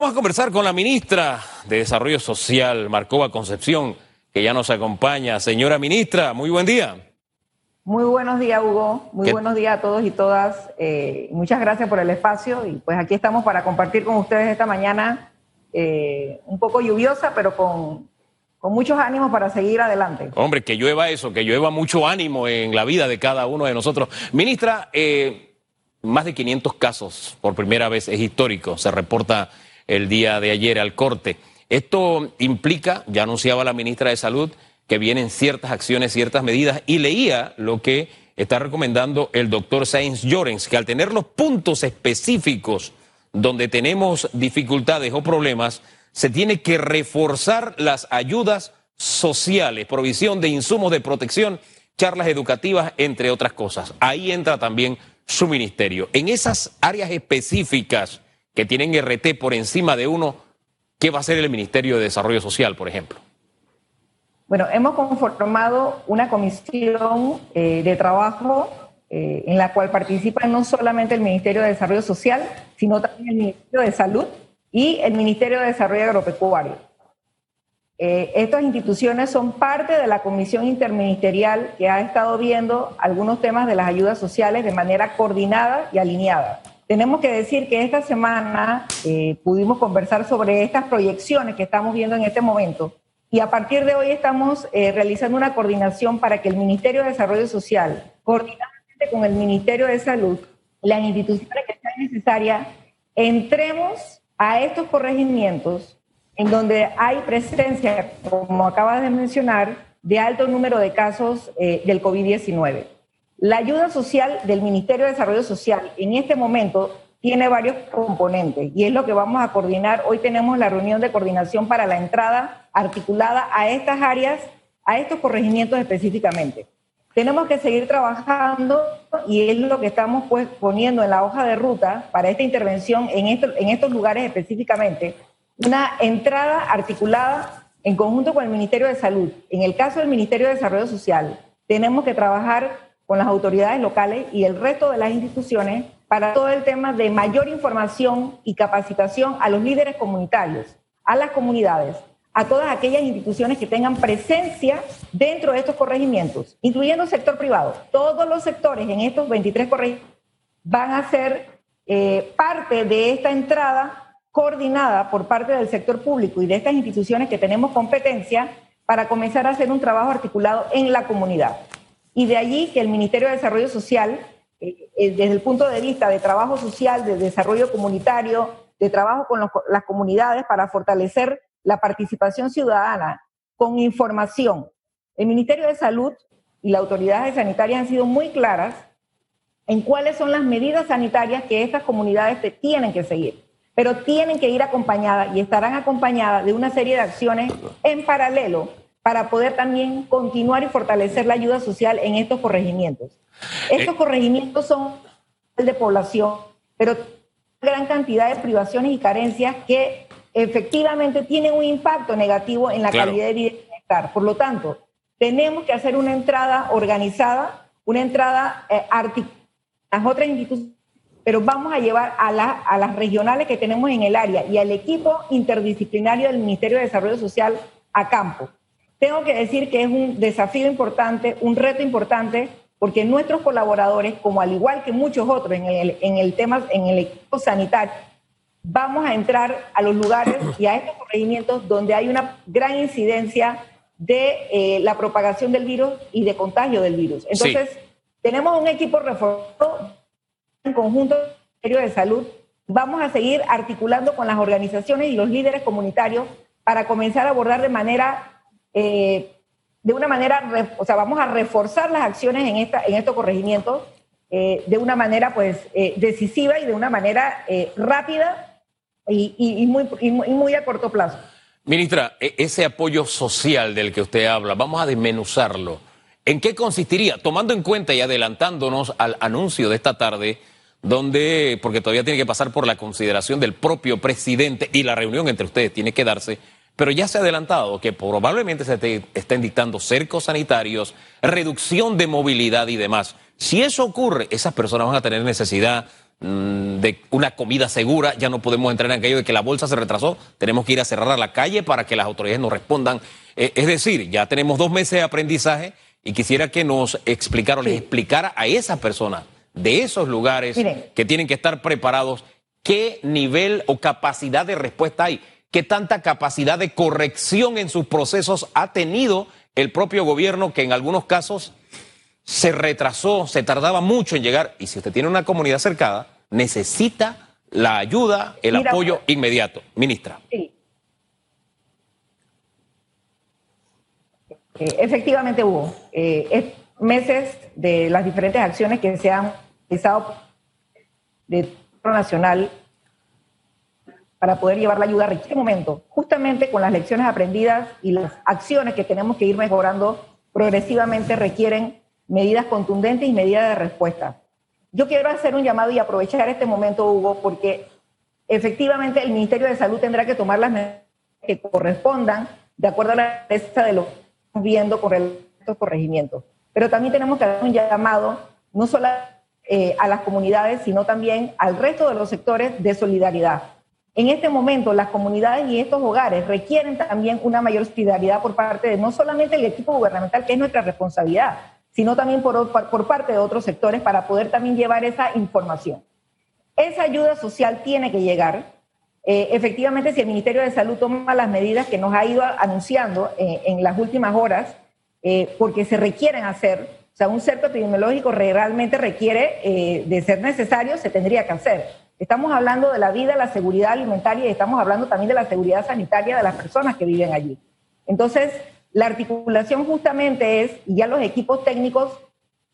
Vamos a conversar con la ministra de Desarrollo Social, Marcova Concepción, que ya nos acompaña. Señora ministra, muy buen día. Muy buenos días, Hugo. Muy buenos días a todos y todas. Eh, muchas gracias por el espacio y pues aquí estamos para compartir con ustedes esta mañana eh, un poco lluviosa, pero con, con muchos ánimos para seguir adelante. Hombre, que llueva eso, que llueva mucho ánimo en la vida de cada uno de nosotros. Ministra, eh, más de 500 casos por primera vez, es histórico, se reporta el día de ayer al corte. Esto implica, ya anunciaba la ministra de Salud, que vienen ciertas acciones, ciertas medidas, y leía lo que está recomendando el doctor Sainz Llorens, que al tener los puntos específicos donde tenemos dificultades o problemas, se tiene que reforzar las ayudas sociales, provisión de insumos de protección, charlas educativas, entre otras cosas. Ahí entra también su ministerio. En esas áreas específicas que tienen RT por encima de uno, ¿qué va a hacer el Ministerio de Desarrollo Social, por ejemplo? Bueno, hemos conformado una comisión eh, de trabajo eh, en la cual participan no solamente el Ministerio de Desarrollo Social, sino también el Ministerio de Salud y el Ministerio de Desarrollo Agropecuario. Eh, estas instituciones son parte de la comisión interministerial que ha estado viendo algunos temas de las ayudas sociales de manera coordinada y alineada. Tenemos que decir que esta semana eh, pudimos conversar sobre estas proyecciones que estamos viendo en este momento y a partir de hoy estamos eh, realizando una coordinación para que el Ministerio de Desarrollo Social, coordinadamente con el Ministerio de Salud, las instituciones que sean necesarias, entremos a estos corregimientos en donde hay presencia, como acabas de mencionar, de alto número de casos eh, del COVID-19. La ayuda social del Ministerio de Desarrollo Social en este momento tiene varios componentes y es lo que vamos a coordinar. Hoy tenemos la reunión de coordinación para la entrada articulada a estas áreas, a estos corregimientos específicamente. Tenemos que seguir trabajando y es lo que estamos pues, poniendo en la hoja de ruta para esta intervención en, en estos lugares específicamente, una entrada articulada en conjunto con el Ministerio de Salud. En el caso del Ministerio de Desarrollo Social, tenemos que trabajar con las autoridades locales y el resto de las instituciones para todo el tema de mayor información y capacitación a los líderes comunitarios, a las comunidades, a todas aquellas instituciones que tengan presencia dentro de estos corregimientos, incluyendo el sector privado. Todos los sectores en estos 23 corregimientos van a ser eh, parte de esta entrada coordinada por parte del sector público y de estas instituciones que tenemos competencia para comenzar a hacer un trabajo articulado en la comunidad. Y de allí que el Ministerio de Desarrollo Social, eh, eh, desde el punto de vista de trabajo social, de desarrollo comunitario, de trabajo con las comunidades para fortalecer la participación ciudadana con información. El Ministerio de Salud y las autoridades sanitarias han sido muy claras en cuáles son las medidas sanitarias que estas comunidades tienen que seguir pero tienen que ir acompañadas y estarán acompañadas de una serie de acciones en paralelo para poder también continuar y fortalecer la ayuda social en estos corregimientos. Estos eh. corregimientos son de población, pero gran cantidad de privaciones y carencias que efectivamente tienen un impacto negativo en la calidad de vida y bienestar. Por lo tanto, tenemos que hacer una entrada organizada, una entrada eh, articulada las otras instituciones pero vamos a llevar a, a las regionales que tenemos en el área y al equipo interdisciplinario del Ministerio de Desarrollo Social a campo. Tengo que decir que es un desafío importante, un reto importante, porque nuestros colaboradores, como al igual que muchos otros en el, en el tema, en el equipo sanitario, vamos a entrar a los lugares y a estos corregimientos donde hay una gran incidencia de eh, la propagación del virus y de contagio del virus. Entonces, tenemos un equipo reforzado en conjunto con el Ministerio de Salud, vamos a seguir articulando con las organizaciones y los líderes comunitarios para comenzar a abordar de manera, eh, de una manera, o sea, vamos a reforzar las acciones en, esta, en estos corregimientos eh, de una manera pues eh, decisiva y de una manera rápida y, y, muy, y muy a corto plazo. Ministra, e, ese apoyo social del que usted habla, vamos a desmenuzarlo. ¿En qué consistiría? Tomando en cuenta y adelantándonos al anuncio de esta tarde donde, porque todavía tiene que pasar por la consideración del propio presidente y la reunión entre ustedes tiene que darse, pero ya se ha adelantado que probablemente se te estén dictando cercos sanitarios, reducción de movilidad y demás. Si eso ocurre, esas personas van a tener necesidad mm, de una comida segura, ya no podemos entrar en aquello de que la bolsa se retrasó, tenemos que ir a cerrar a la calle para que las autoridades nos respondan. Eh, es decir, ya tenemos dos meses de aprendizaje y quisiera que nos explicara les explicara a esas personas de esos lugares que tienen que estar preparados qué nivel o capacidad de respuesta hay, qué tanta capacidad de corrección en sus procesos ha tenido el propio gobierno que en algunos casos se retrasó, se tardaba mucho en llegar y si usted tiene una comunidad cercada, necesita la ayuda, el apoyo inmediato. Ministra. Sí. Eh, efectivamente hubo eh, meses de las diferentes acciones que se han realizado de nacional para poder llevar la ayuda en este momento, justamente con las lecciones aprendidas y las acciones que tenemos que ir mejorando progresivamente requieren medidas contundentes y medidas de respuesta. Yo quiero hacer un llamado y aprovechar este momento, Hugo, porque efectivamente el Ministerio de Salud tendrá que tomar las medidas que correspondan de acuerdo a la lista de lo que estamos viendo con estos corregimientos. Pero también tenemos que hacer un llamado no solo eh, a las comunidades, sino también al resto de los sectores de solidaridad. En este momento, las comunidades y estos hogares requieren también una mayor solidaridad por parte de no solamente el equipo gubernamental, que es nuestra responsabilidad, sino también por, parte de otros sectores para poder también llevar esa información. Esa ayuda social tiene que llegar. Eh, efectivamente, si el Ministerio de Salud toma las medidas que nos ha ido anunciando eh, en las últimas horas, porque se requieren hacer, o sea, un cerco epidemiológico realmente requiere, eh, de ser necesario, se tendría que hacer. Estamos hablando de la vida, la seguridad alimentaria y estamos hablando también de la seguridad sanitaria de las personas que viven allí. Entonces, la articulación justamente es, y ya los equipos técnicos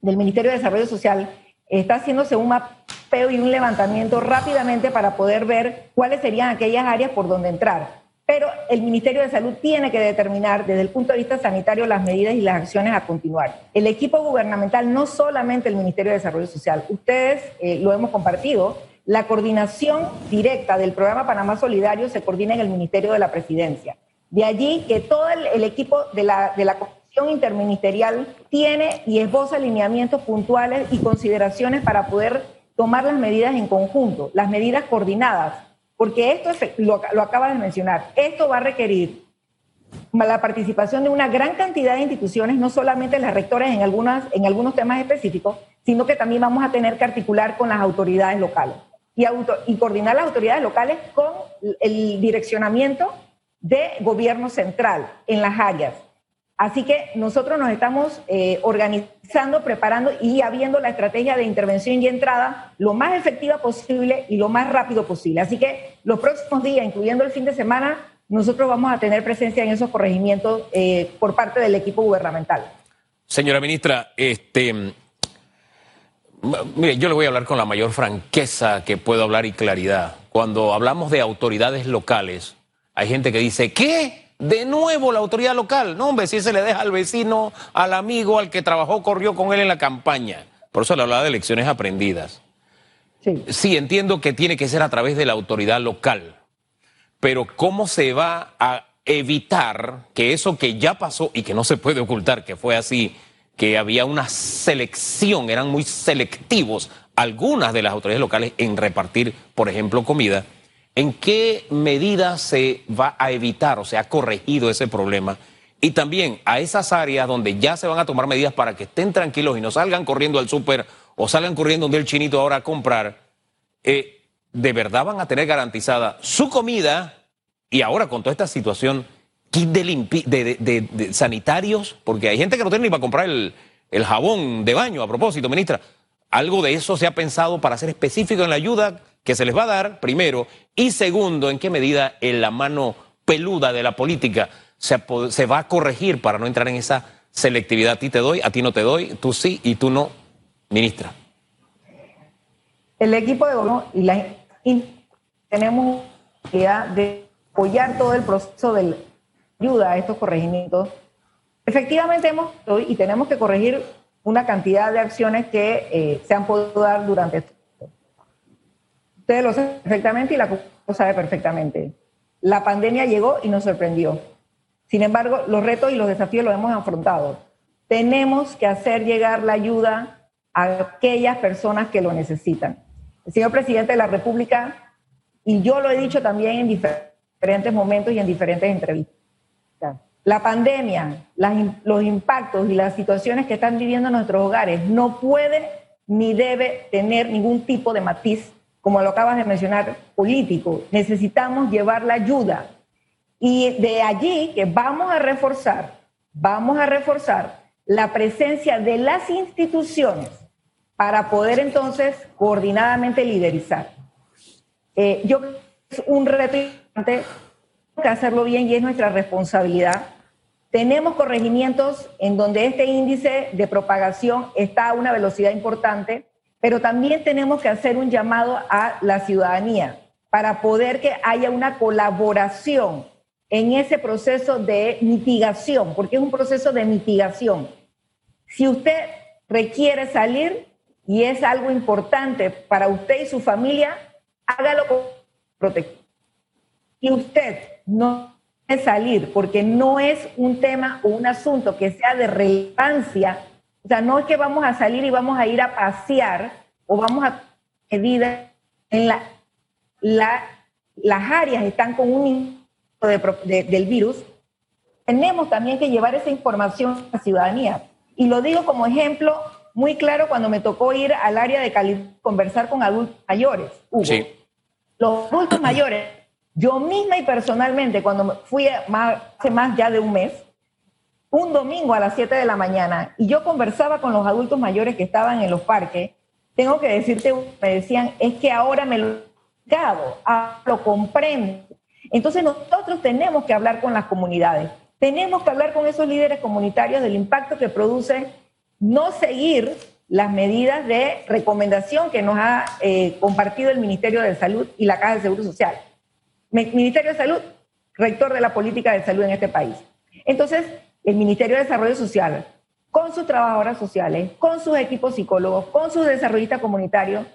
del Ministerio de Desarrollo Social está haciéndose un mapeo y un levantamiento rápidamente para poder ver cuáles serían aquellas áreas por donde entrar pero el Ministerio de Salud tiene que determinar desde el punto de vista sanitario las medidas y las acciones a continuar. El equipo gubernamental, no solamente el Ministerio de Desarrollo Social, ustedes eh, lo hemos compartido, la coordinación directa del programa Panamá Solidario se coordina en el Ministerio de la Presidencia. De allí que todo el, equipo de la, Comisión Interministerial tiene y esboza alineamientos puntuales y consideraciones para poder tomar las medidas en conjunto, las medidas coordinadas porque esto lo, lo acabas de mencionar, esto va a requerir la participación de una gran cantidad de instituciones, no solamente las rectoras en, algunas, en algunos temas específicos, sino que también vamos a tener que articular con las autoridades locales y, y coordinar las autoridades locales con el direccionamiento de gobierno central en las áreas. Así que nosotros nos estamos eh, organizando, preparando y habiendo la estrategia de intervención y entrada lo más efectiva posible y lo más rápido posible. Así que los próximos días, incluyendo el fin de semana, nosotros vamos a tener presencia en esos corregimientos eh, por parte del equipo gubernamental. Señora ministra, este, mire, yo le voy a hablar con la mayor franqueza que puedo hablar y claridad. Cuando hablamos de autoridades locales, hay gente que dice, ¿qué? De nuevo la autoridad local. No, hombre, si se le deja al vecino, al amigo, al que trabajó, corrió con él en la campaña. Por eso le hablaba de lecciones aprendidas. Sí. sí, entiendo que tiene que ser a través de la autoridad local. Pero ¿cómo se va a evitar que eso que ya pasó y que no se puede ocultar, que fue así, que había una selección, eran muy selectivos algunas de las autoridades locales en repartir, por ejemplo, comida? ¿En qué medida se va a evitar o se ha corregido ese problema? Y también a esas áreas donde ya se van a tomar medidas para que estén tranquilos y no salgan corriendo al súper o salgan corriendo donde el chinito ahora a comprar, eh, ¿de verdad van a tener garantizada su comida? Y ahora con toda esta situación, kit de, de, sanitarios, porque hay gente que no tiene ni para comprar el, el jabón de baño, a propósito, ministra. ¿Algo de eso se ha pensado para ser específico en la ayuda que se les va a dar, primero, y segundo, en qué medida en la mano peluda de la política se, se va a corregir para no entrar en esa selectividad. A ti te doy, a ti no te doy, tú sí y tú no, ministra. El equipo de gobierno y la tenemos idea de apoyar todo el proceso de ayuda a estos corregimientos. Efectivamente hemos y tenemos que corregir una cantidad de acciones que eh, se han podido dar durante este Ustedes lo saben perfectamente y la lo sabe perfectamente. La pandemia llegó y nos sorprendió. Sin embargo, los retos y los desafíos los hemos afrontado. Tenemos que hacer llegar la ayuda a aquellas personas que lo necesitan. el señor presidente de la República, y yo lo he dicho también en diferentes momentos y en diferentes entrevistas. La pandemia, los impactos y las situaciones que están viviendo nuestros hogares no puede ni debe tener ningún tipo de matiz, como lo acabas de mencionar, político. Necesitamos llevar la ayuda. Y de allí que vamos a reforzar, vamos a reforzar la presencia de las instituciones para poder entonces coordinadamente liderizar. Eh, yo creo que es un reto importante que hacerlo bien y es nuestra responsabilidad. Tenemos corregimientos en donde este índice de propagación está a una velocidad importante, pero también tenemos que hacer un llamado a la ciudadanía para poder que haya una colaboración en ese proceso de mitigación, porque es un proceso de mitigación. Si usted requiere salir, y es algo importante para usted y su familia, hágalo con protección. Y usted no salir porque no es un tema o un asunto que sea de relevancia. O sea, no es que vamos a salir y vamos a ir a pasear o vamos a medida en la, la, las áreas están con un de, del virus. Tenemos también que llevar esa información a la ciudadanía. Y lo digo como ejemplo muy claro cuando me tocó ir al área de calidad, conversar con adultos mayores. Sí. Los adultos mayores, yo misma y personalmente, cuando fui hace más ya de un mes, un domingo a las 7 de la mañana, y yo conversaba con los adultos mayores que estaban en los parques, tengo que decirte, me decían, es que ahora me lo he lo comprendo. Entonces nosotros tenemos que hablar con las comunidades, tenemos que hablar con esos líderes comunitarios del impacto que produce no seguir las medidas de recomendación que nos ha eh, compartido el Ministerio de Salud y la Caja de Seguro Social. Ministerio de Salud, rector de la política de salud en este país. Entonces, el Ministerio de Desarrollo Social, con sus trabajadoras sociales, con sus equipos psicólogos, con sus desarrollistas comunitarios,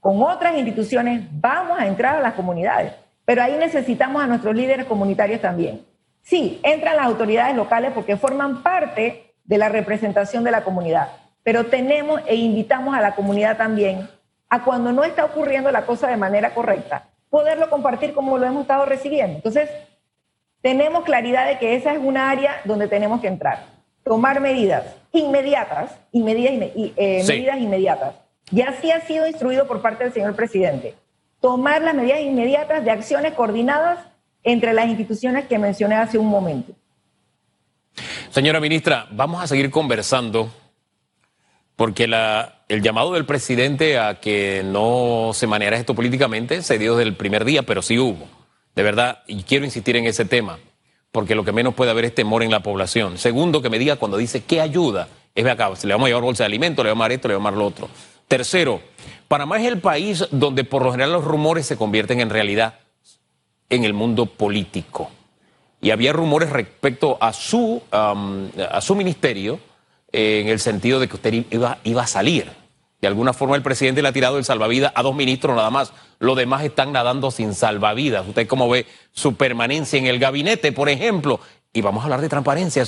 con otras instituciones, vamos a entrar a las comunidades. Pero ahí necesitamos a nuestros líderes comunitarios también. Sí, entran las autoridades locales porque forman parte de la representación de la comunidad. Pero tenemos e invitamos a la comunidad también a cuando no está ocurriendo la cosa de manera correcta, poderlo compartir como lo hemos estado recibiendo. Entonces, tenemos claridad de que esa es una área donde tenemos que entrar. Tomar medidas inmediatas y medidas, eh, medidas inmediatas. Y así ha sido instruido por parte del señor presidente. Tomar las medidas inmediatas de acciones coordinadas entre las instituciones que mencioné hace un momento. Señora ministra, vamos a seguir conversando porque el llamado del presidente a que no se manejara esto políticamente se dio desde el primer día, pero sí hubo. De verdad, y quiero insistir en ese tema, porque lo que menos puede haber es temor en la población. Segundo, que me diga cuando dice qué ayuda, es acá, le vamos a llevar bolsa de alimentos, le vamos a dar esto, le vamos a dar lo otro. Tercero, Panamá es el país donde por lo general los rumores se convierten en realidad en el mundo político y había rumores respecto a su, a su ministerio en el sentido de que usted iba, iba a salir. De alguna forma el presidente le ha tirado el salvavidas a dos ministros nada más. Los demás están nadando sin salvavidas. Usted cómo ve su permanencia en el gabinete, por ejemplo. Y vamos a hablar de transparencia.